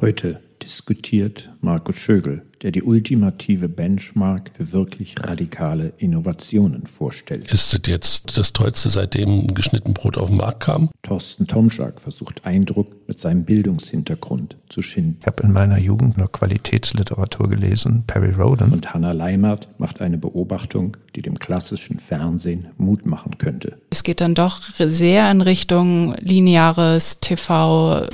Heute diskutiert Markus Schögel, der die ultimative Benchmark für wirklich radikale Innovationen vorstellt. Ist es jetzt das Tollste, seitdem geschnitten Brot auf den Markt kam? Thorsten Tomschak versucht Eindruck mit seinem Bildungshintergrund zu schinden. Ich habe in meiner Jugend nur Qualitätsliteratur gelesen, Perry Roden. Und Hannah Leimert macht eine Beobachtung, die dem klassischen Fernsehen Mut machen könnte. Es geht dann doch sehr in Richtung lineares TV.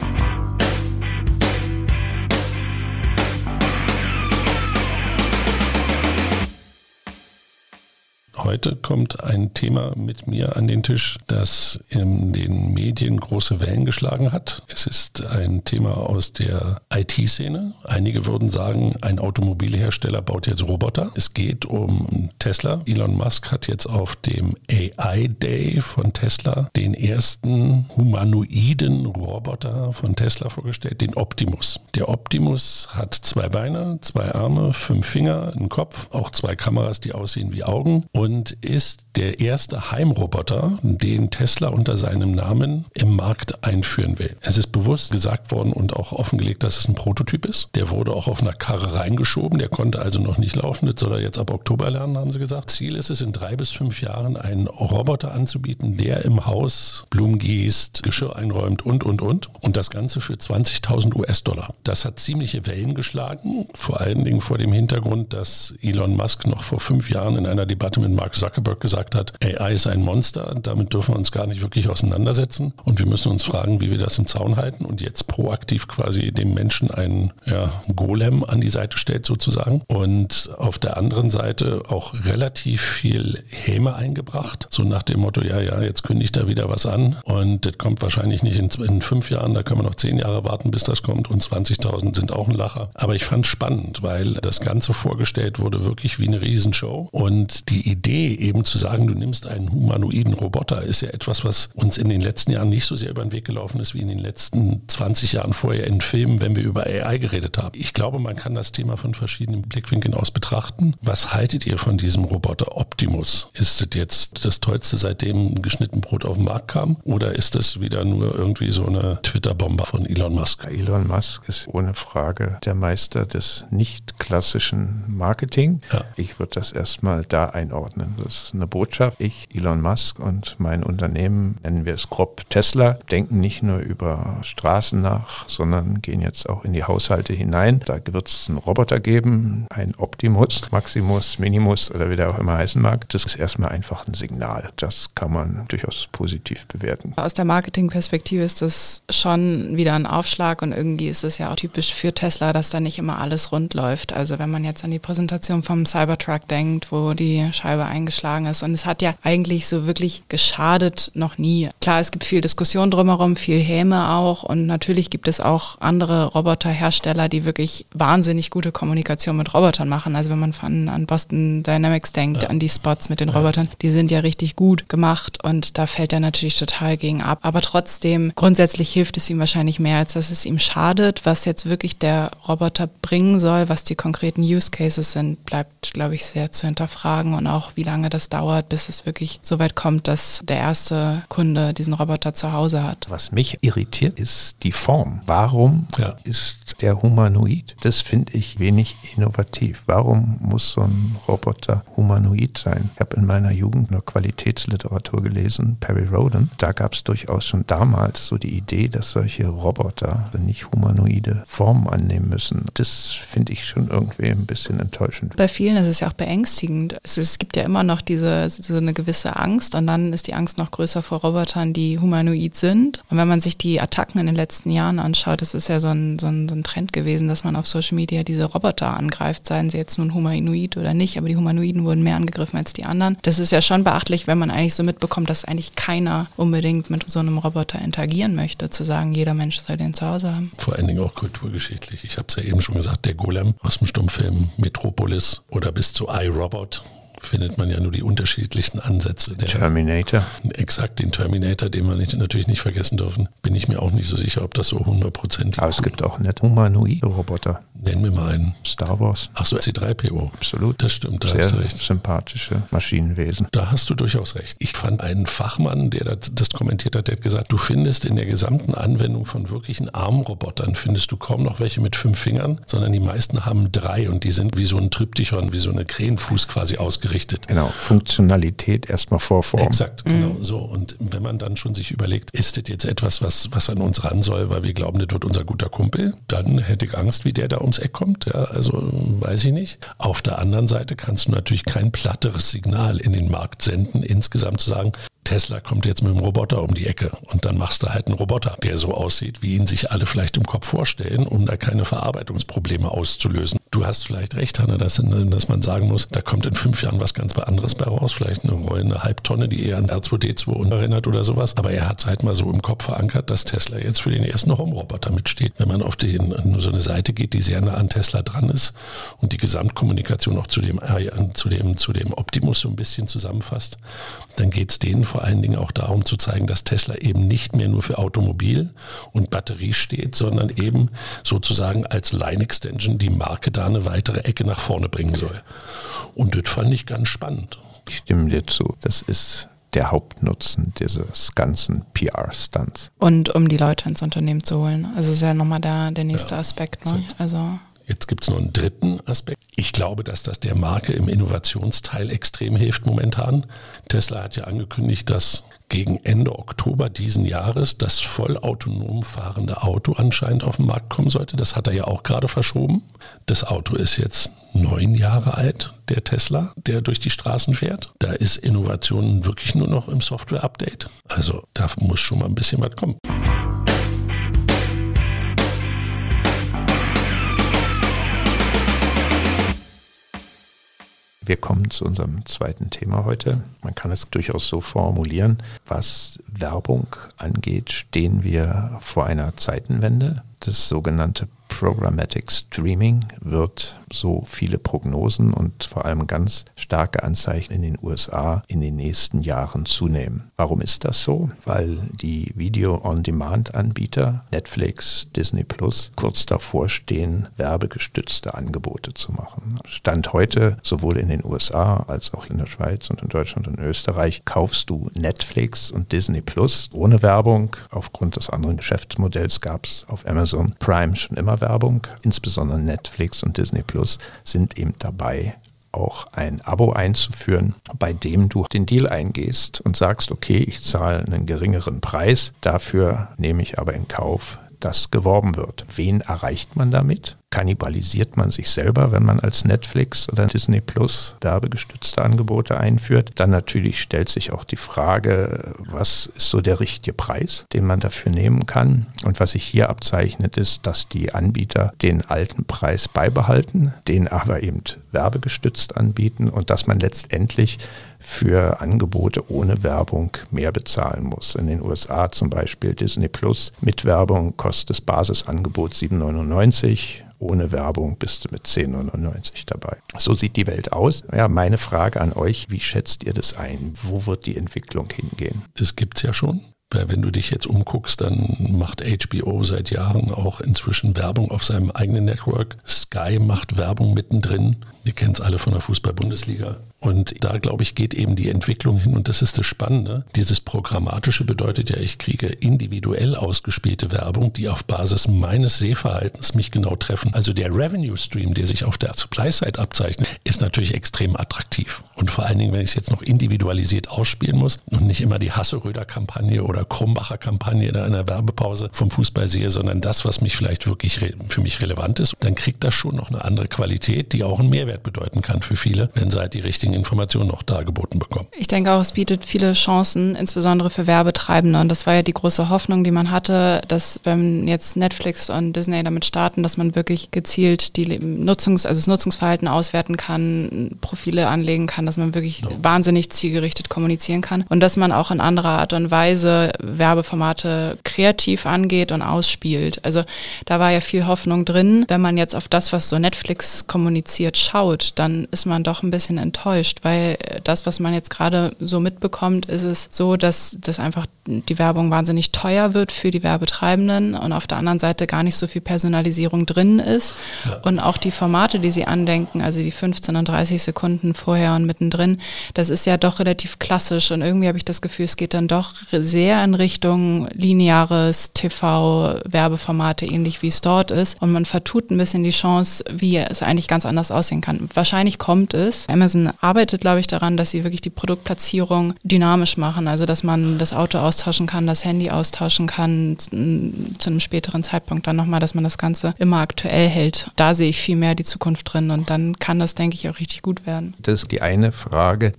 Heute kommt ein Thema mit mir an den Tisch, das in den Medien große Wellen geschlagen hat. Es ist ein Thema aus der IT-Szene. Einige würden sagen, ein Automobilhersteller baut jetzt Roboter. Es geht um Tesla. Elon Musk hat jetzt auf dem AI Day von Tesla den ersten humanoiden Roboter von Tesla vorgestellt, den Optimus. Der Optimus hat zwei Beine, zwei Arme, fünf Finger, einen Kopf, auch zwei Kameras, die aussehen wie Augen und und ist der erste Heimroboter, den Tesla unter seinem Namen im Markt einführen will. Es ist bewusst gesagt worden und auch offengelegt, dass es ein Prototyp ist. Der wurde auch auf einer Karre reingeschoben, der konnte also noch nicht laufen. Das soll er jetzt ab Oktober lernen, haben sie gesagt. Ziel ist es, in drei bis fünf Jahren einen Roboter anzubieten, der im Haus Blumen gießt, Geschirr einräumt und, und, und. Und das Ganze für 20.000 US-Dollar. Das hat ziemliche Wellen geschlagen, vor allen Dingen vor dem Hintergrund, dass Elon Musk noch vor fünf Jahren in einer Debatte mit Mark Zuckerberg gesagt hat, AI ist ein Monster, damit dürfen wir uns gar nicht wirklich auseinandersetzen. Und wir müssen uns fragen, wie wir das im Zaun halten und jetzt proaktiv quasi dem Menschen einen ja, Golem an die Seite stellt sozusagen. Und auf der anderen Seite auch relativ viel Häme eingebracht, so nach dem Motto, ja, ja, jetzt kündigt da wieder was an. Und das kommt wahrscheinlich nicht in, in fünf Jahren, da können wir noch zehn Jahre warten, bis das kommt. Und 20.000 sind auch ein Lacher. Aber ich fand es spannend, weil das Ganze vorgestellt wurde wirklich wie eine Riesenshow. Und die Idee Idee, eben zu sagen, du nimmst einen humanoiden Roboter, ist ja etwas, was uns in den letzten Jahren nicht so sehr über den Weg gelaufen ist wie in den letzten 20 Jahren vorher in Filmen, wenn wir über AI geredet haben. Ich glaube, man kann das Thema von verschiedenen Blickwinkeln aus betrachten. Was haltet ihr von diesem Roboter Optimus? Ist es jetzt das Tollste, seitdem geschnitten Brot auf den Markt kam? Oder ist das wieder nur irgendwie so eine Twitter-Bombe von Elon Musk? Elon Musk ist ohne Frage der Meister des nicht klassischen Marketing. Ja. Ich würde das erstmal da einordnen. Das ist eine Botschaft. Ich, Elon Musk und mein Unternehmen, nennen wir es grob Tesla, denken nicht nur über Straßen nach, sondern gehen jetzt auch in die Haushalte hinein. Da wird es einen Roboter geben, ein Optimus, Maximus, Minimus oder wie der auch immer heißen mag. Das ist erstmal einfach ein Signal. Das kann man durchaus positiv bewerten. Aus der Marketingperspektive ist das schon wieder ein Aufschlag und irgendwie ist es ja auch typisch für Tesla, dass da nicht immer alles rund läuft. Also wenn man jetzt an die Präsentation vom Cybertruck denkt, wo die Scheibe eingeschlagen ist. Und es hat ja eigentlich so wirklich geschadet noch nie. Klar, es gibt viel Diskussion drumherum, viel Häme auch. Und natürlich gibt es auch andere Roboterhersteller, die wirklich wahnsinnig gute Kommunikation mit Robotern machen. Also wenn man von, an Boston Dynamics denkt, ja. an die Spots mit den Robotern, die sind ja richtig gut gemacht. Und da fällt er natürlich total gegen ab. Aber trotzdem, grundsätzlich hilft es ihm wahrscheinlich mehr, als dass es ihm schadet. Was jetzt wirklich der Roboter bringen soll, was die konkreten Use Cases sind, bleibt, glaube ich, sehr zu hinterfragen und auch wie lange das dauert, bis es wirklich so weit kommt, dass der erste Kunde diesen Roboter zu Hause hat. Was mich irritiert, ist die Form. Warum ja. ist der humanoid? Das finde ich wenig innovativ. Warum muss so ein Roboter humanoid sein? Ich habe in meiner Jugend nur Qualitätsliteratur gelesen, Perry Roden. Da gab es durchaus schon damals so die Idee, dass solche Roboter nicht humanoide Formen annehmen müssen. Das finde ich schon irgendwie ein bisschen enttäuschend. Bei vielen ist es ja auch beängstigend. Es, gibt ja immer noch diese so eine gewisse Angst und dann ist die Angst noch größer vor Robotern, die humanoid sind. Und wenn man sich die Attacken in den letzten Jahren anschaut, das ist ja so ein, so ein, so ein Trend gewesen, dass man auf Social Media diese Roboter angreift, seien sie jetzt nun humanoid oder nicht, aber die Humanoiden wurden mehr angegriffen als die anderen. Das ist ja schon beachtlich, wenn man eigentlich so mitbekommt, dass eigentlich keiner unbedingt mit so einem Roboter interagieren möchte, zu sagen, jeder Mensch soll den zu Hause haben. Vor allen Dingen auch kulturgeschichtlich. Ich habe es ja eben schon gesagt, der Golem aus dem Stummfilm Metropolis oder bis zu iRobot findet man ja nur die unterschiedlichsten Ansätze. Der Terminator. Exakt, den Terminator, den wir nicht, natürlich nicht vergessen dürfen. Bin ich mir auch nicht so sicher, ob das so hundertprozentig Aber es gibt auch nicht humanoide Roboter. Nennen wir mal einen. Star Wars. Ach so, C3PO. Absolut. Das stimmt, da Sehr hast du recht. sympathische Maschinenwesen. Da hast du durchaus recht. Ich fand einen Fachmann, der das, das kommentiert hat, der hat gesagt, du findest in der gesamten Anwendung von wirklichen Armrobotern, findest du kaum noch welche mit fünf Fingern, sondern die meisten haben drei und die sind wie so ein Tryptychon, wie so eine Krähenfuß quasi ausgerichtet. Genau, Funktionalität erstmal vor Form. Exakt, genau so. Und wenn man dann schon sich überlegt, ist das jetzt etwas, was, was an uns ran soll, weil wir glauben, das wird unser guter Kumpel, dann hätte ich Angst, wie der da ums Eck kommt. Ja, also weiß ich nicht. Auf der anderen Seite kannst du natürlich kein platteres Signal in den Markt senden, insgesamt zu sagen, Tesla kommt jetzt mit dem Roboter um die Ecke und dann machst du halt einen Roboter, der so aussieht, wie ihn sich alle vielleicht im Kopf vorstellen, um da keine Verarbeitungsprobleme auszulösen. Du hast vielleicht recht, Hanne, dass, dass man sagen muss, da kommt in fünf Jahren was ganz anderes bei raus, vielleicht eine rollende Halbtonne, die eher an R2D2 erinnert oder sowas. Aber er hat es halt mal so im Kopf verankert, dass Tesla jetzt für den ersten Home-Roboter mitsteht. Wenn man auf den, so eine Seite geht, die sehr nah an Tesla dran ist und die Gesamtkommunikation auch zu dem, äh, zu dem, zu dem Optimus so ein bisschen zusammenfasst, dann geht es denen vor allen Dingen auch darum zu zeigen, dass Tesla eben nicht mehr nur für Automobil und Batterie steht, sondern eben sozusagen als Line-Extension die Marke da eine weitere Ecke nach vorne bringen soll. Und das fand ich ganz spannend. Ich stimme dir zu. Das ist der Hauptnutzen dieses ganzen PR-Stunts. Und um die Leute ins Unternehmen zu holen. Also ist ja nochmal der, der nächste ja, Aspekt. Ne? Also Jetzt gibt es noch einen dritten Aspekt. Ich glaube, dass das der Marke im Innovationsteil extrem hilft momentan. Tesla hat ja angekündigt, dass gegen Ende Oktober diesen Jahres das vollautonom fahrende Auto anscheinend auf den Markt kommen sollte. Das hat er ja auch gerade verschoben. Das Auto ist jetzt neun Jahre alt, der Tesla, der durch die Straßen fährt. Da ist Innovation wirklich nur noch im Software-Update. Also da muss schon mal ein bisschen was kommen. Wir kommen zu unserem zweiten Thema heute. Man kann es durchaus so formulieren, was Werbung angeht, stehen wir vor einer Zeitenwende. Das sogenannte Programmatic Streaming wird so viele Prognosen und vor allem ganz starke Anzeichen in den USA in den nächsten Jahren zunehmen. Warum ist das so? Weil die Video-on-Demand-Anbieter Netflix, Disney Plus kurz davor stehen, werbegestützte Angebote zu machen. Stand heute, sowohl in den USA als auch in der Schweiz und in Deutschland und Österreich, kaufst du Netflix und Disney Plus ohne Werbung. Aufgrund des anderen Geschäftsmodells gab es auf Amazon Prime schon immer Werbung. Insbesondere Netflix und Disney Plus sind eben dabei, auch ein Abo einzuführen, bei dem du den Deal eingehst und sagst, okay, ich zahle einen geringeren Preis, dafür nehme ich aber in Kauf, dass geworben wird. Wen erreicht man damit? Kannibalisiert man sich selber, wenn man als Netflix oder Disney Plus werbegestützte Angebote einführt. Dann natürlich stellt sich auch die Frage, was ist so der richtige Preis, den man dafür nehmen kann. Und was sich hier abzeichnet, ist, dass die Anbieter den alten Preis beibehalten, den aber eben werbegestützt anbieten und dass man letztendlich für Angebote ohne Werbung mehr bezahlen muss. In den USA zum Beispiel Disney Plus mit Werbung kostet das Basisangebot 7,99 ohne Werbung bist du mit 10,99 dabei. So sieht die Welt aus. Ja, meine Frage an euch, wie schätzt ihr das ein? Wo wird die Entwicklung hingehen? Das gibt es ja schon. Wenn du dich jetzt umguckst, dann macht HBO seit Jahren auch inzwischen Werbung auf seinem eigenen Network. Sky macht Werbung mittendrin. Wir kennen es alle von der Fußball-Bundesliga. Und da, glaube ich, geht eben die Entwicklung hin und das ist das Spannende. Dieses Programmatische bedeutet ja, ich kriege individuell ausgespielte Werbung, die auf Basis meines Sehverhaltens mich genau treffen. Also der Revenue Stream, der sich auf der Supply-Side abzeichnet, ist natürlich extrem attraktiv. Und allen Dingen, wenn ich es jetzt noch individualisiert ausspielen muss und nicht immer die Hasseröder-Kampagne oder Krumbacher-Kampagne in einer Werbepause vom Fußball sehe, sondern das, was mich vielleicht wirklich für mich relevant ist, dann kriegt das schon noch eine andere Qualität, die auch einen Mehrwert bedeuten kann für viele, wenn sie halt die richtigen Informationen auch dargeboten bekommen. Ich denke auch, es bietet viele Chancen, insbesondere für Werbetreibende. Und das war ja die große Hoffnung, die man hatte, dass wenn jetzt Netflix und Disney damit starten, dass man wirklich gezielt die Nutzungs-, also das Nutzungsverhalten auswerten kann, Profile anlegen kann, dass man wirklich no. wahnsinnig zielgerichtet kommunizieren kann und dass man auch in anderer Art und Weise Werbeformate kreativ angeht und ausspielt. Also da war ja viel Hoffnung drin. Wenn man jetzt auf das, was so Netflix kommuniziert, schaut, dann ist man doch ein bisschen enttäuscht weil das, was man jetzt gerade so mitbekommt, ist es so, dass das einfach die Werbung wahnsinnig teuer wird für die Werbetreibenden und auf der anderen Seite gar nicht so viel Personalisierung drin ist. Ja. Und auch die Formate, die sie andenken, also die 15 und 30 Sekunden vorher und mittendrin, das ist ja doch relativ klassisch und irgendwie habe ich das Gefühl, es geht dann doch sehr in Richtung lineares TV-Werbeformate, ähnlich wie es dort ist. Und man vertut ein bisschen die Chance, wie es eigentlich ganz anders aussehen kann. Wahrscheinlich kommt es. Amazon arbeitet, glaube ich, daran, dass sie wirklich die Produktplatzierung dynamisch machen, also dass man das Auto austauschen kann, das Handy austauschen kann, zu einem späteren Zeitpunkt dann nochmal, dass man das Ganze immer aktuell hält. Da sehe ich viel mehr die Zukunft drin und dann kann das, denke ich, auch richtig gut werden. Das ist die eine Frage,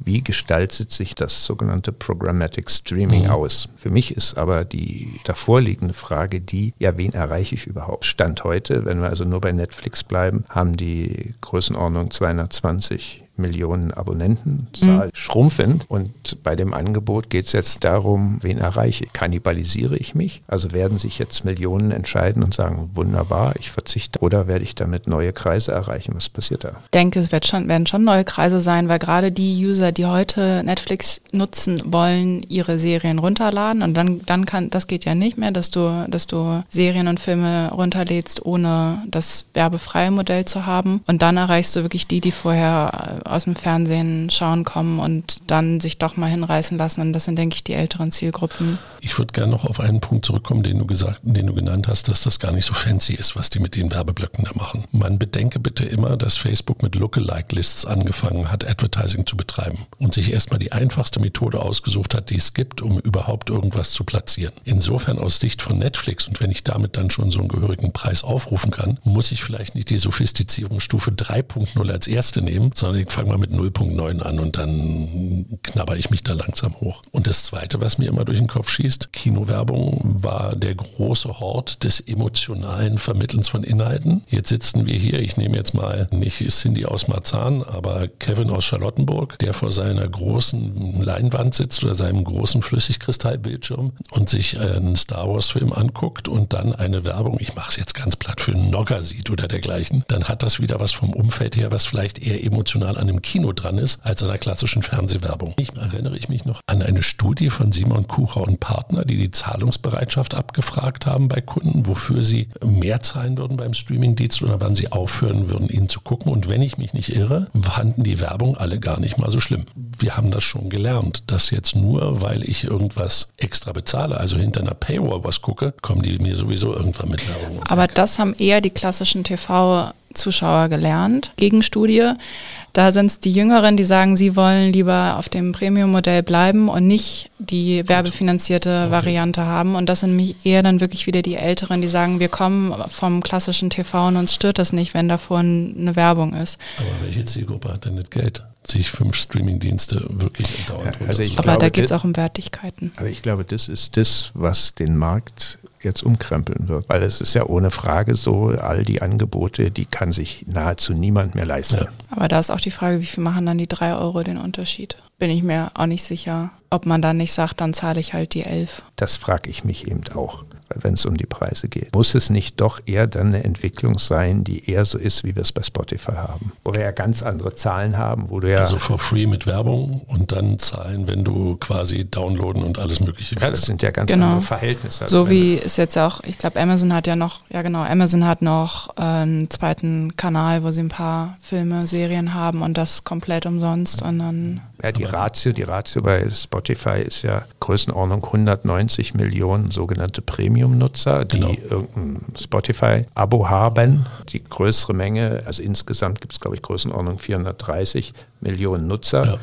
wie gestaltet sich das sogenannte Programmatic Streaming mhm. aus? Für mich ist aber die davorliegende Frage die, ja, wen erreiche ich überhaupt? Stand heute, wenn wir also nur bei Netflix bleiben, haben die Größenordnung 220 Millionen Abonnentenzahl mhm. schrumpfend. Und bei dem Angebot geht es jetzt darum, wen erreiche ich? Kannibalisiere ich mich? Also werden sich jetzt Millionen entscheiden und sagen, wunderbar, ich verzichte. Oder werde ich damit neue Kreise erreichen? Was passiert da? Ich denke, es wird schon, werden schon neue Kreise sein, weil gerade die User, die heute Netflix nutzen, wollen ihre Serien runterladen. Und dann, dann kann, das geht ja nicht mehr, dass du, dass du Serien und Filme runterlädst, ohne das werbefreie Modell zu haben. Und dann erreichst du wirklich die, die vorher aus dem Fernsehen schauen kommen und dann sich doch mal hinreißen lassen. Und das sind, denke ich, die älteren Zielgruppen. Ich würde gerne noch auf einen Punkt zurückkommen, den du gesagt, den du genannt hast, dass das gar nicht so fancy ist, was die mit den Werbeblöcken da machen. Man bedenke bitte immer, dass Facebook mit Lookalike-Lists angefangen hat, Advertising zu betreiben und sich erstmal die einfachste Methode ausgesucht hat, die es gibt, um überhaupt irgendwas zu platzieren. Insofern aus Sicht von Netflix und wenn ich damit dann schon so einen gehörigen Preis aufrufen kann, muss ich vielleicht nicht die Sophistizierungsstufe 3.0 als erste nehmen, sondern ich fange mal mit 0.9 an und dann knabber ich mich da langsam hoch. Und das Zweite, was mir immer durch den Kopf schießt, Kinowerbung war der große Hort des emotionalen Vermittelns von Inhalten. Jetzt sitzen wir hier, ich nehme jetzt mal nicht Cindy aus Marzahn, aber Kevin aus Charlottenburg, der vor seiner großen Leinwand sitzt oder seinem großen Flüssigkristallbildschirm und sich einen Star Wars-Film anguckt und dann eine Werbung, ich mache es jetzt ganz platt, für einen Nogger sieht oder dergleichen, dann hat das wieder was vom Umfeld her, was vielleicht eher emotional an dem Kino dran ist, als an der klassischen Fernsehwerbung. Ich erinnere ich mich noch an eine Studie von Simon Kucher und Partner, die die Zahlungsbereitschaft abgefragt haben bei Kunden, wofür sie mehr zahlen würden beim Streamingdienst oder wann sie aufhören würden, ihn zu gucken. Und wenn ich mich nicht irre, fanden die Werbung alle gar nicht mal so schlimm. Wir haben das schon gelernt, dass jetzt nur, weil ich irgendwas extra bezahle, also hinter einer Paywall was gucke, kommen die mir sowieso irgendwann mit Werbung. Aber das haben eher die klassischen TV Zuschauer gelernt. Gegenstudie. Da sind es die Jüngeren, die sagen, sie wollen lieber auf dem Premium-Modell bleiben und nicht die werbefinanzierte okay. Variante haben. Und das sind mich eher dann wirklich wieder die Älteren, die sagen, wir kommen vom klassischen TV und uns stört das nicht, wenn davor eine Werbung ist. Aber welche Zielgruppe hat denn nicht Geld? Sich fünf Streaming-Dienste wirklich dauernd ja, also Aber glaube, da geht es auch um Wertigkeiten. Aber ich glaube, das ist das, was den Markt jetzt umkrempeln wird. Weil es ist ja ohne Frage so, all die Angebote, die kann sich nahezu niemand mehr leisten. Ja. Aber da ist auch die Frage, wie viel machen dann die drei Euro den Unterschied? Bin ich mir auch nicht sicher, ob man dann nicht sagt, dann zahle ich halt die elf. Das frage ich mich eben auch wenn es um die Preise geht. Muss es nicht doch eher dann eine Entwicklung sein, die eher so ist, wie wir es bei Spotify haben? Wo wir ja ganz andere Zahlen haben, wo du ja. Also for free mit Werbung und dann zahlen, wenn du quasi downloaden und alles Mögliche willst. Ja, das sind ja ganz genau. andere Verhältnisse. Also so wie es jetzt auch, ich glaube, Amazon hat ja noch, ja genau, Amazon hat noch einen zweiten Kanal, wo sie ein paar Filme, Serien haben und das komplett umsonst und dann. Ja, die Ratio, die Ratio bei Spotify ist ja Größenordnung 190 Millionen sogenannte Premium-Nutzer, die genau. irgendein Spotify-Abo haben. Die größere Menge, also insgesamt gibt es, glaube ich, Größenordnung 430 Millionen Nutzer. Ja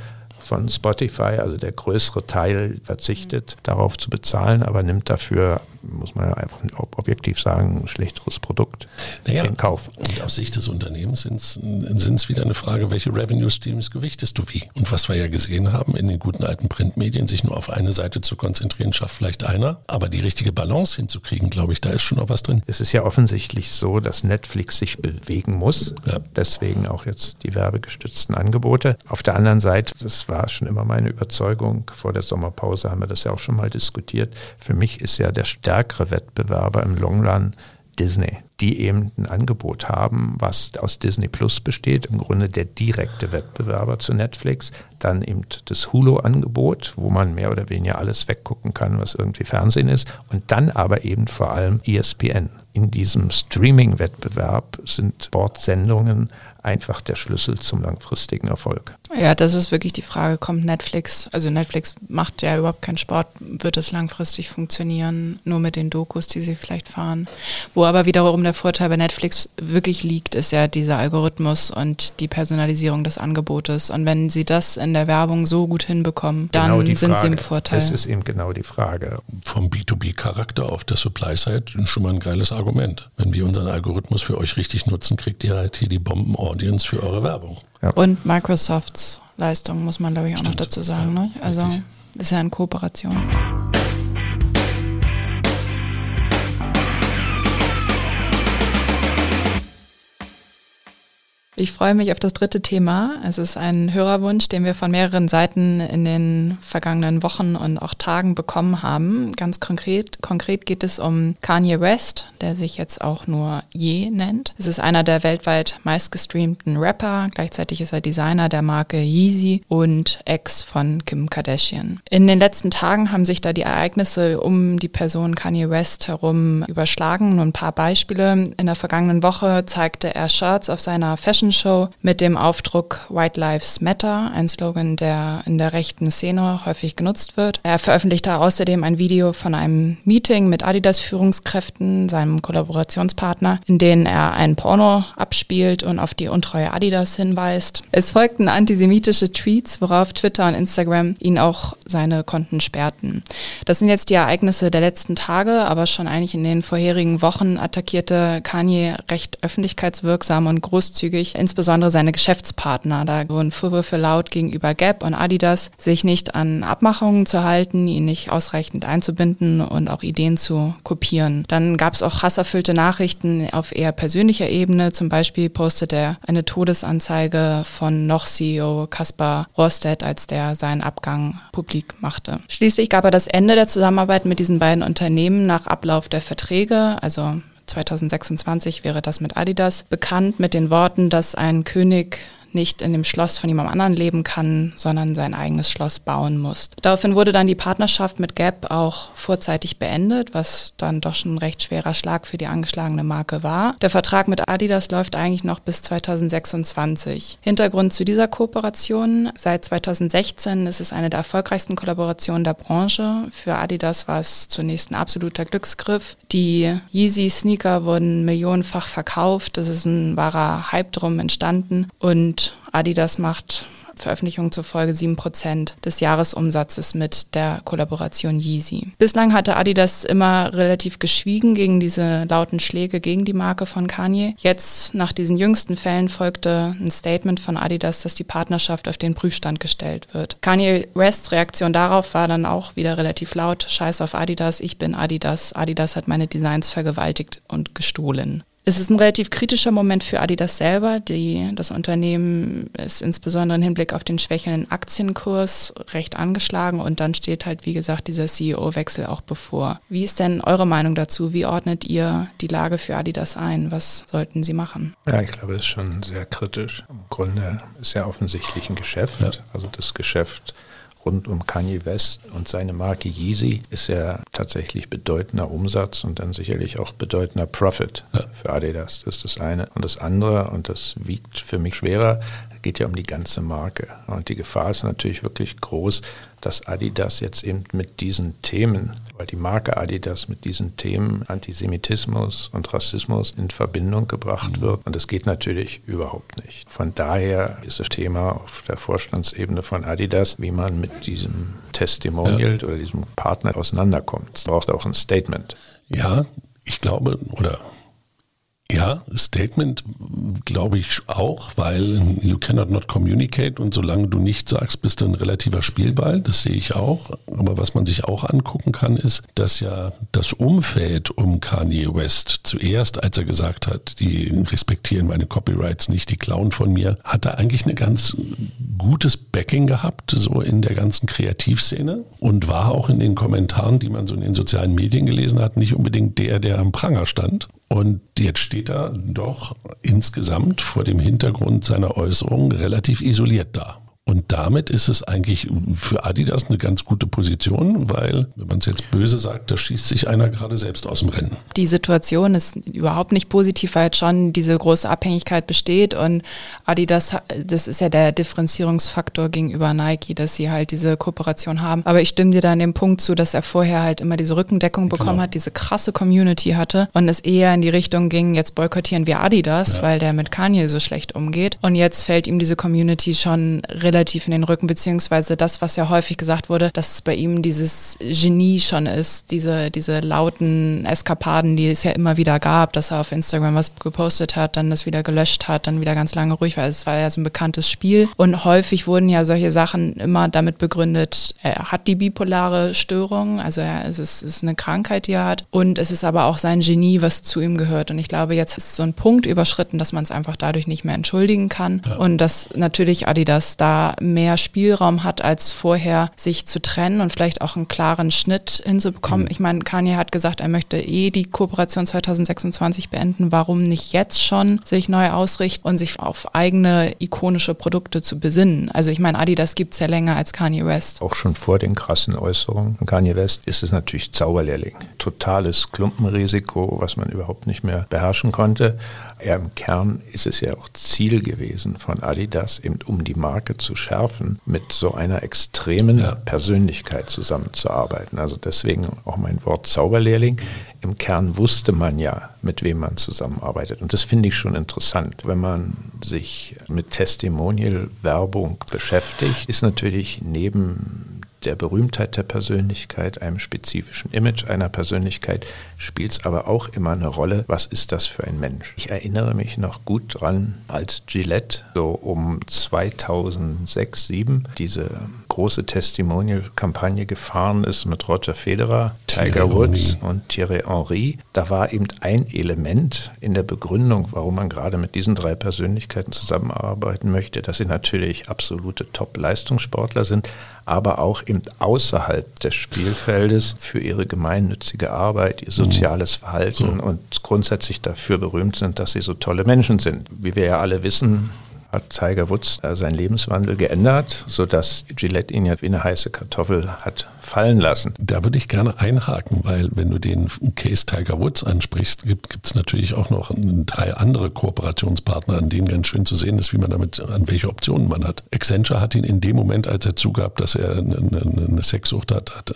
von Spotify, also der größere Teil verzichtet darauf zu bezahlen, aber nimmt dafür muss man ja einfach objektiv sagen, ein schlechteres Produkt naja, in Kauf. Und aus Sicht des Unternehmens sind es wieder eine Frage, welche Revenue Streams gewichtest du wie? Und was wir ja gesehen haben, in den guten alten Printmedien, sich nur auf eine Seite zu konzentrieren, schafft vielleicht einer. Aber die richtige Balance hinzukriegen, glaube ich, da ist schon noch was drin. Es ist ja offensichtlich so, dass Netflix sich bewegen muss. Ja. Deswegen auch jetzt die werbegestützten Angebote. Auf der anderen Seite, das war schon immer meine Überzeugung, vor der Sommerpause haben wir das ja auch schon mal diskutiert. Für mich ist ja der stärkste stärkere Wettbewerber im Long Run Disney, die eben ein Angebot haben, was aus Disney Plus besteht, im Grunde der direkte Wettbewerber zu Netflix, dann eben das Hulu-Angebot, wo man mehr oder weniger alles weggucken kann, was irgendwie Fernsehen ist, und dann aber eben vor allem ESPN. In diesem Streaming-Wettbewerb sind Sportsendungen einfach der Schlüssel zum langfristigen Erfolg. Ja, das ist wirklich die Frage, kommt Netflix, also Netflix macht ja überhaupt keinen Sport, wird es langfristig funktionieren, nur mit den Dokus, die sie vielleicht fahren. Wo aber wiederum der Vorteil bei Netflix wirklich liegt, ist ja dieser Algorithmus und die Personalisierung des Angebotes. Und wenn sie das in der Werbung so gut hinbekommen, dann genau sind Frage. sie im Vorteil. Das ist eben genau die Frage. Vom B2B-Charakter auf der Supply-Side schon mal ein geiles Argument. Wenn wir unseren Algorithmus für euch richtig nutzen, kriegt ihr halt hier die Bomben-Audience für eure Werbung. Ja. Und Microsofts Leistung, muss man glaube ich auch Stimmt. noch dazu sagen. Ja, ne? Also richtig. ist ja in Kooperation. Ich freue mich auf das dritte Thema. Es ist ein Hörerwunsch, den wir von mehreren Seiten in den vergangenen Wochen und auch Tagen bekommen haben. Ganz konkret, konkret geht es um Kanye West, der sich jetzt auch nur Ye nennt. Es ist einer der weltweit meistgestreamten Rapper. Gleichzeitig ist er Designer der Marke Yeezy und Ex von Kim Kardashian. In den letzten Tagen haben sich da die Ereignisse um die Person Kanye West herum überschlagen. Nur ein paar Beispiele. In der vergangenen Woche zeigte er Shirts auf seiner Fashion Fashion Show mit dem Aufdruck White Lives Matter, ein Slogan, der in der rechten Szene häufig genutzt wird. Er veröffentlichte außerdem ein Video von einem Meeting mit Adidas Führungskräften, seinem Kollaborationspartner, in dem er ein Porno abspielt und auf die untreue Adidas hinweist. Es folgten antisemitische Tweets, worauf Twitter und Instagram ihn auch seine Konten sperrten. Das sind jetzt die Ereignisse der letzten Tage, aber schon eigentlich in den vorherigen Wochen attackierte Kanye recht öffentlichkeitswirksam und großzügig insbesondere seine Geschäftspartner. Da wurden Vorwürfe laut gegenüber Gap und Adidas, sich nicht an Abmachungen zu halten, ihn nicht ausreichend einzubinden und auch Ideen zu kopieren. Dann gab es auch hasserfüllte Nachrichten auf eher persönlicher Ebene. Zum Beispiel postete er eine Todesanzeige von noch CEO Kaspar Rostedt, als der seinen Abgang publik machte. Schließlich gab er das Ende der Zusammenarbeit mit diesen beiden Unternehmen nach Ablauf der Verträge, also 2026 wäre das mit Adidas bekannt mit den Worten, dass ein König nicht in dem Schloss von jemand anderem leben kann, sondern sein eigenes Schloss bauen muss. Daraufhin wurde dann die Partnerschaft mit Gap auch vorzeitig beendet, was dann doch schon ein recht schwerer Schlag für die angeschlagene Marke war. Der Vertrag mit Adidas läuft eigentlich noch bis 2026. Hintergrund zu dieser Kooperation, seit 2016 ist es eine der erfolgreichsten Kollaborationen der Branche. Für Adidas war es zunächst ein absoluter Glücksgriff. Die Yeezy-Sneaker wurden millionenfach verkauft. Das ist ein wahrer Hype drum entstanden und Adidas macht Veröffentlichungen zufolge 7% des Jahresumsatzes mit der Kollaboration Yeezy. Bislang hatte Adidas immer relativ geschwiegen gegen diese lauten Schläge gegen die Marke von Kanye. Jetzt, nach diesen jüngsten Fällen, folgte ein Statement von Adidas, dass die Partnerschaft auf den Prüfstand gestellt wird. Kanye Wests Reaktion darauf war dann auch wieder relativ laut. Scheiß auf Adidas, ich bin Adidas. Adidas hat meine Designs vergewaltigt und gestohlen. Es ist ein relativ kritischer Moment für Adidas selber. Die, das Unternehmen ist insbesondere im Hinblick auf den schwächelnden Aktienkurs recht angeschlagen und dann steht halt, wie gesagt, dieser CEO-Wechsel auch bevor. Wie ist denn eure Meinung dazu? Wie ordnet ihr die Lage für Adidas ein? Was sollten sie machen? Ja, ich glaube, das ist schon sehr kritisch. Im Grunde ist ja offensichtlich ein Geschäft. Ja. Also das Geschäft rund um Kanye West und seine Marke Yeezy ist ja tatsächlich bedeutender Umsatz und dann sicherlich auch bedeutender Profit ja. für Adidas. Das ist das eine. Und das andere, und das wiegt für mich schwerer, geht ja um die ganze Marke. Und die Gefahr ist natürlich wirklich groß, dass Adidas jetzt eben mit diesen Themen, weil die Marke Adidas mit diesen Themen Antisemitismus und Rassismus in Verbindung gebracht wird. Und das geht natürlich überhaupt nicht. Von daher ist das Thema auf der Vorstandsebene von Adidas, wie man mit diesem Testimonial ja. oder diesem Partner auseinanderkommt. Es braucht auch ein Statement. Ja, ich glaube, oder Ja, Statement glaube ich auch, weil you cannot not communicate und solange du nichts sagst, bist du ein relativer Spielball. Das sehe ich auch. Aber was man sich auch angucken kann, ist, dass ja das Umfeld um Kanye West zuerst, als er gesagt hat, die respektieren meine Copyrights nicht, die klauen von mir, hat er eigentlich eine ganz gutes Backing gehabt, so in der ganzen Kreativszene und war auch in den Kommentaren, die man so in den sozialen Medien gelesen hat, nicht unbedingt der, der am Pranger stand. Und jetzt steht er doch insgesamt vor dem Hintergrund seiner Äußerungen relativ isoliert da. Und damit ist es eigentlich für Adidas eine ganz gute Position, weil, wenn man es jetzt böse sagt, da schießt sich einer gerade selbst aus dem Rennen. Die Situation ist überhaupt nicht positiv, weil jetzt schon diese große Abhängigkeit besteht und Adidas, das ist ja der Differenzierungsfaktor gegenüber Nike, dass sie halt diese Kooperation haben. Aber ich stimme dir da an dem Punkt zu, dass er vorher halt immer diese Rückendeckung bekommen genau. hat, diese krasse Community hatte und es eher in die Richtung ging, jetzt boykottieren wir Adidas, ja. weil der mit Kanye so schlecht umgeht. Und jetzt fällt ihm diese Community schon relativ relativ in den Rücken, beziehungsweise das, was ja häufig gesagt wurde, dass es bei ihm dieses Genie schon ist, diese, diese lauten Eskapaden, die es ja immer wieder gab, dass er auf Instagram was gepostet hat, dann das wieder gelöscht hat, dann wieder ganz lange ruhig war. Es war ja so ein bekanntes Spiel. Und häufig wurden ja solche Sachen immer damit begründet, er hat die bipolare Störung, also er, es, ist, es ist eine Krankheit, die er hat. Und es ist aber auch sein Genie, was zu ihm gehört. Und ich glaube, jetzt ist so ein Punkt überschritten, dass man es einfach dadurch nicht mehr entschuldigen kann. Ja. Und dass natürlich Adidas da mehr Spielraum hat als vorher, sich zu trennen und vielleicht auch einen klaren Schnitt hinzubekommen. Mhm. Ich meine, Kanye hat gesagt, er möchte eh die Kooperation 2026 beenden. Warum nicht jetzt schon sich neu ausrichten und sich auf eigene ikonische Produkte zu besinnen? Also ich meine, Adidas gibt es ja länger als Kanye West. Auch schon vor den krassen Äußerungen von Kanye West ist es natürlich Zauberlehrling. Totales Klumpenrisiko, was man überhaupt nicht mehr beherrschen konnte. Ja, Im Kern ist es ja auch Ziel gewesen von Adidas, eben um die Marke zu schärfen, mit so einer extremen ja. Persönlichkeit zusammenzuarbeiten. Also deswegen auch mein Wort Zauberlehrling. Im Kern wusste man ja, mit wem man zusammenarbeitet. Und das finde ich schon interessant. Wenn man sich mit Testimonial-Werbung beschäftigt, ist natürlich neben der Berühmtheit der Persönlichkeit, einem spezifischen Image einer Persönlichkeit, spielt es aber auch immer eine Rolle, was ist das für ein Mensch. Ich erinnere mich noch gut dran, als Gillette so um 2006, 2007 diese große Testimonial-Kampagne gefahren ist mit Roger Federer, Tiger Woods und Thierry Henry. Da war eben ein Element in der Begründung, warum man gerade mit diesen drei Persönlichkeiten zusammenarbeiten möchte, dass sie natürlich absolute Top-Leistungssportler sind, aber auch eben außerhalb des Spielfeldes für ihre gemeinnützige Arbeit, ihr soziales Verhalten und grundsätzlich dafür berühmt sind, dass sie so tolle Menschen sind. Wie wir ja alle wissen, hat Tiger Woods äh, seinen Lebenswandel geändert, sodass Gillette ihn ja wie eine heiße Kartoffel hat fallen lassen. Da würde ich gerne einhaken, weil wenn du den Case Tiger Woods ansprichst, gibt es natürlich auch noch drei andere Kooperationspartner, an denen ganz schön zu sehen ist, wie man damit, an welche Optionen man hat. Accenture hat ihn in dem Moment, als er zugab, dass er eine, eine Sexsucht hat, hat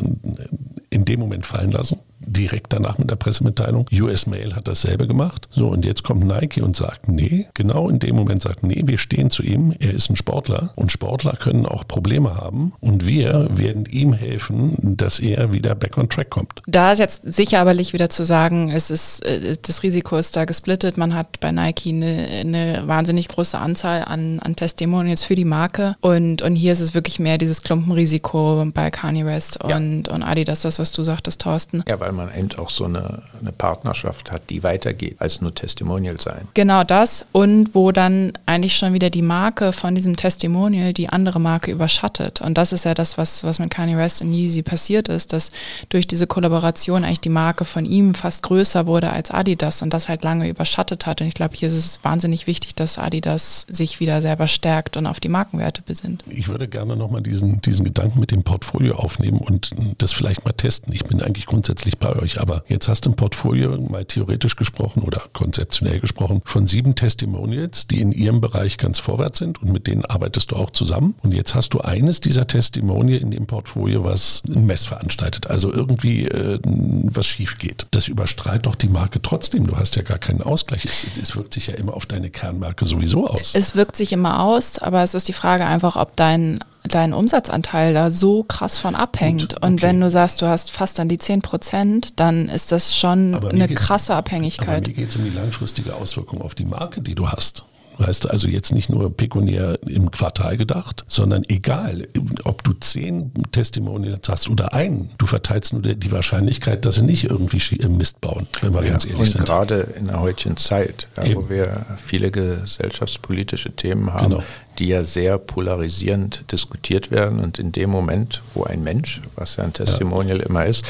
in dem Moment fallen lassen direkt danach mit der Pressemitteilung. US Mail hat dasselbe gemacht. So, und jetzt kommt Nike und sagt, nee, genau in dem Moment sagt, nee, wir stehen zu ihm, er ist ein Sportler und Sportler können auch Probleme haben und wir werden ihm helfen, dass er wieder back on track kommt. Da ist jetzt sicher aber nicht wieder zu sagen, es ist, äh, das Risiko ist da gesplittet. Man hat bei Nike eine, eine wahnsinnig große Anzahl an, an Testimonials für die Marke und, und hier ist es wirklich mehr dieses Klumpenrisiko bei Kanye West und, ja. und Adidas, das, was du sagtest, Thorsten. Ja, weil man eben auch so eine, eine Partnerschaft hat, die weitergeht als nur Testimonial sein. Genau das und wo dann eigentlich schon wieder die Marke von diesem Testimonial die andere Marke überschattet. Und das ist ja das, was, was mit Kanye West und Yeezy passiert ist, dass durch diese Kollaboration eigentlich die Marke von ihm fast größer wurde als Adidas und das halt lange überschattet hat. Und ich glaube, hier ist es wahnsinnig wichtig, dass Adidas sich wieder selber stärkt und auf die Markenwerte besinnt. Ich würde gerne nochmal diesen, diesen Gedanken mit dem Portfolio aufnehmen und das vielleicht mal testen. Ich bin eigentlich grundsätzlich bei euch, aber jetzt hast du ein Portfolio, mal theoretisch gesprochen oder konzeptionell gesprochen, von sieben Testimonials, die in ihrem Bereich ganz vorwärts sind und mit denen arbeitest du auch zusammen. Und jetzt hast du eines dieser Testimonial in dem Portfolio, was ein Mess veranstaltet, also irgendwie äh, was schief geht. Das überstrahlt doch die Marke trotzdem. Du hast ja gar keinen Ausgleich. Es, es wirkt sich ja immer auf deine Kernmarke sowieso aus. Es wirkt sich immer aus, aber es ist die Frage einfach, ob dein dein Umsatzanteil da so krass von abhängt. Gut, okay. Und wenn du sagst, du hast fast an die 10 Prozent, dann ist das schon eine krasse Abhängigkeit. Aber mir geht es um die langfristige Auswirkung auf die Marke, die du hast. Weißt du, also jetzt nicht nur pekuniär im Quartal gedacht, sondern egal, ob du zehn Testimonials hast oder einen, du verteilst nur die Wahrscheinlichkeit, dass sie nicht irgendwie Mist bauen, wenn wir ja, ganz ehrlich und sind. gerade in der heutigen Zeit, ja, wo wir viele gesellschaftspolitische Themen haben, genau die ja sehr polarisierend diskutiert werden. Und in dem Moment, wo ein Mensch, was ja ein Testimonial ja. immer ist,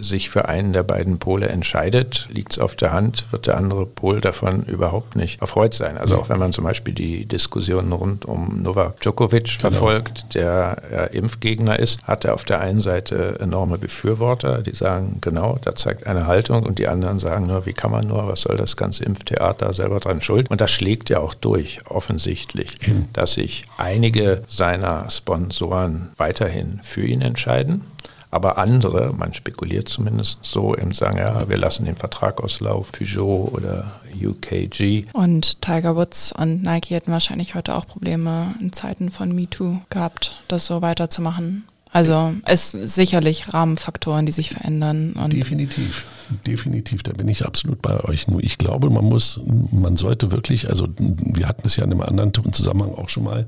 sich für einen der beiden Pole entscheidet, liegt es auf der Hand, wird der andere Pol davon überhaupt nicht erfreut sein. Also auch wenn man zum Beispiel die Diskussionen rund um Novak Djokovic genau. verfolgt, der ja, Impfgegner ist, hat er auf der einen Seite enorme Befürworter, die sagen, genau, da zeigt eine Haltung und die anderen sagen nur, wie kann man nur, was soll das ganze Impftheater selber dran schuld? Und das schlägt ja auch durch, offensichtlich, mhm. dass sich einige seiner Sponsoren weiterhin für ihn entscheiden aber andere, man spekuliert zumindest so, eben sagen, ja, wir lassen den Vertrag auslaufen, Peugeot oder UKG. Und Tiger Woods und Nike hätten wahrscheinlich heute auch Probleme in Zeiten von MeToo gehabt, das so weiterzumachen. Also es sind sicherlich Rahmenfaktoren, die sich verändern. Definitiv. Definitiv, da bin ich absolut bei euch. Nur ich glaube, man muss, man sollte wirklich, also wir hatten es ja in einem anderen Zusammenhang auch schon mal,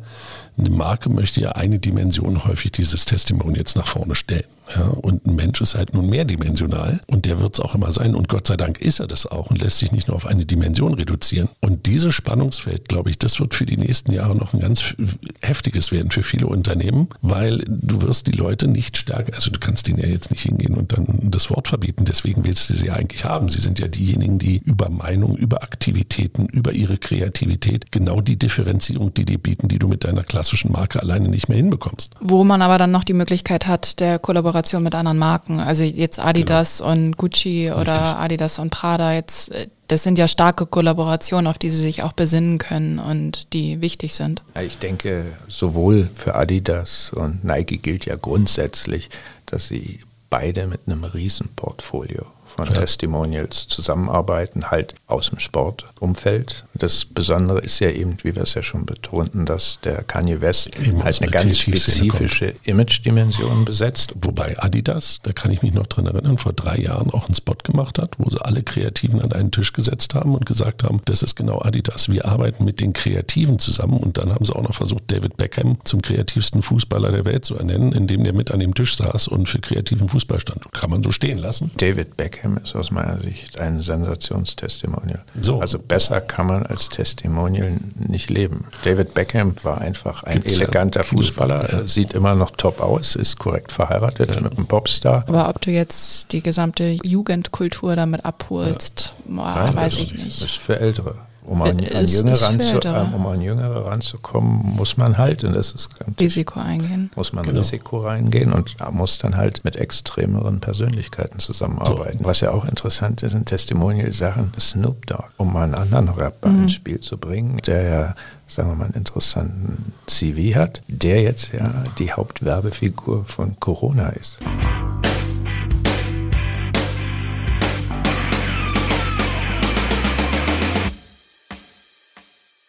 eine Marke möchte ja eine Dimension häufig dieses Testimonial jetzt nach vorne stellen. Ja, und ein Mensch ist halt nun mehrdimensional und der wird es auch immer sein. Und Gott sei Dank ist er das auch und lässt sich nicht nur auf eine Dimension reduzieren. Und dieses Spannungsfeld, glaube ich, das wird für die nächsten Jahre noch ein ganz heftiges werden für viele Unternehmen, weil du wirst die Leute nicht stärker, also du kannst denen ja jetzt nicht hingehen und dann das Wort verbieten. Deswegen willst du sie ja eigentlich haben. Sie sind ja diejenigen, die über Meinung, über Aktivitäten, über ihre Kreativität genau die Differenzierung, die dir bieten, die du mit deiner klassischen Marke alleine nicht mehr hinbekommst. Wo man aber dann noch die Möglichkeit hat, der Kollaboration mit anderen Marken, also jetzt Adidas genau. und Gucci oder Richtig. Adidas und Prada, jetzt das sind ja starke Kollaborationen, auf die sie sich auch besinnen können und die wichtig sind. Ich denke, sowohl für Adidas und Nike gilt ja grundsätzlich, dass sie beide mit einem Riesenportfolio von ja. Testimonials zusammenarbeiten, halt aus dem Sportumfeld. Das Besondere ist ja eben, wie wir es ja schon betonten, dass der Kanye West eben halt eine ganz spezifische Image-Dimension besetzt. Wobei Adidas, da kann ich mich noch dran erinnern, vor drei Jahren auch einen Spot gemacht hat, wo sie alle Kreativen an einen Tisch gesetzt haben und gesagt haben, das ist genau Adidas. Wir arbeiten mit den Kreativen zusammen und dann haben sie auch noch versucht, David Beckham zum kreativsten Fußballer der Welt zu ernennen, indem der mit an dem Tisch saß und für kreativen Fußball stand. Kann man so stehen lassen. David Beckham Beckham ist aus meiner Sicht ein Sensationstestimonial. So. Also besser kann man als Testimonial nicht leben. David Beckham war einfach ein Gibt's eleganter ja. Fußballer, ja. sieht immer noch top aus, ist korrekt verheiratet ja. mit einem Popstar. Aber ob du jetzt die gesamte Jugendkultur damit abholst, Nein, weiß ich nicht. Das ist für Ältere. Um an, an, Jüngere ranzu, um an Jüngere ranzukommen, muss man halt, und das ist Risiko eingehen. Muss man genau. Risiko reingehen und muss dann halt mit extremeren Persönlichkeiten zusammenarbeiten. So. Was ja auch interessant ist, sind Testimonial-Sachen. Snoop Dogg, um mal einen anderen Rapper mhm. ins Spiel zu bringen, der ja sagen wir mal, einen interessanten CV hat, der jetzt ja die Hauptwerbefigur von Corona ist.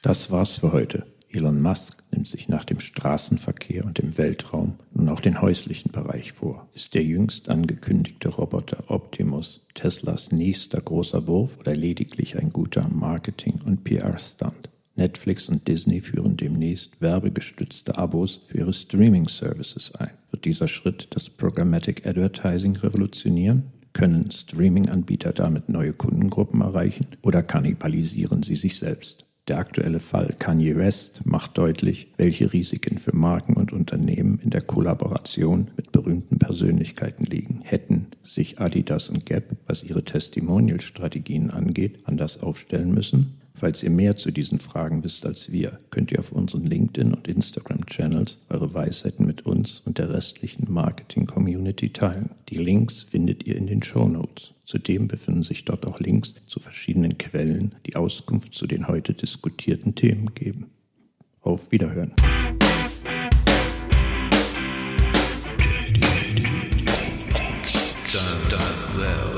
Das war's für heute. Elon Musk nimmt sich nach dem Straßenverkehr und dem Weltraum nun auch den häuslichen Bereich vor. Ist der jüngst angekündigte Roboter Optimus Teslas nächster großer Wurf oder lediglich ein guter Marketing- und PR-Stunt? Netflix und Disney führen demnächst werbegestützte Abos für ihre Streaming-Services ein. Wird dieser Schritt das Programmatic Advertising revolutionieren? Können Streaming-Anbieter damit neue Kundengruppen erreichen oder kannibalisieren sie sich selbst? Der aktuelle Fall Kanye West macht deutlich, welche Risiken für Marken und Unternehmen in der Kollaboration mit berühmten Persönlichkeiten liegen. Hätten sich Adidas und Gap, was ihre Testimonial-Strategien angeht, anders aufstellen müssen? Falls ihr mehr zu diesen Fragen wisst als wir, könnt ihr auf unseren LinkedIn- und Instagram-Channels eure Weisheiten mit uns und der restlichen Marketing-Community teilen. Die Links findet ihr in den Show Notes. Zudem befinden sich dort auch Links zu verschiedenen Quellen, die Auskunft zu den heute diskutierten Themen geben. Auf Wiederhören. Done, done, well.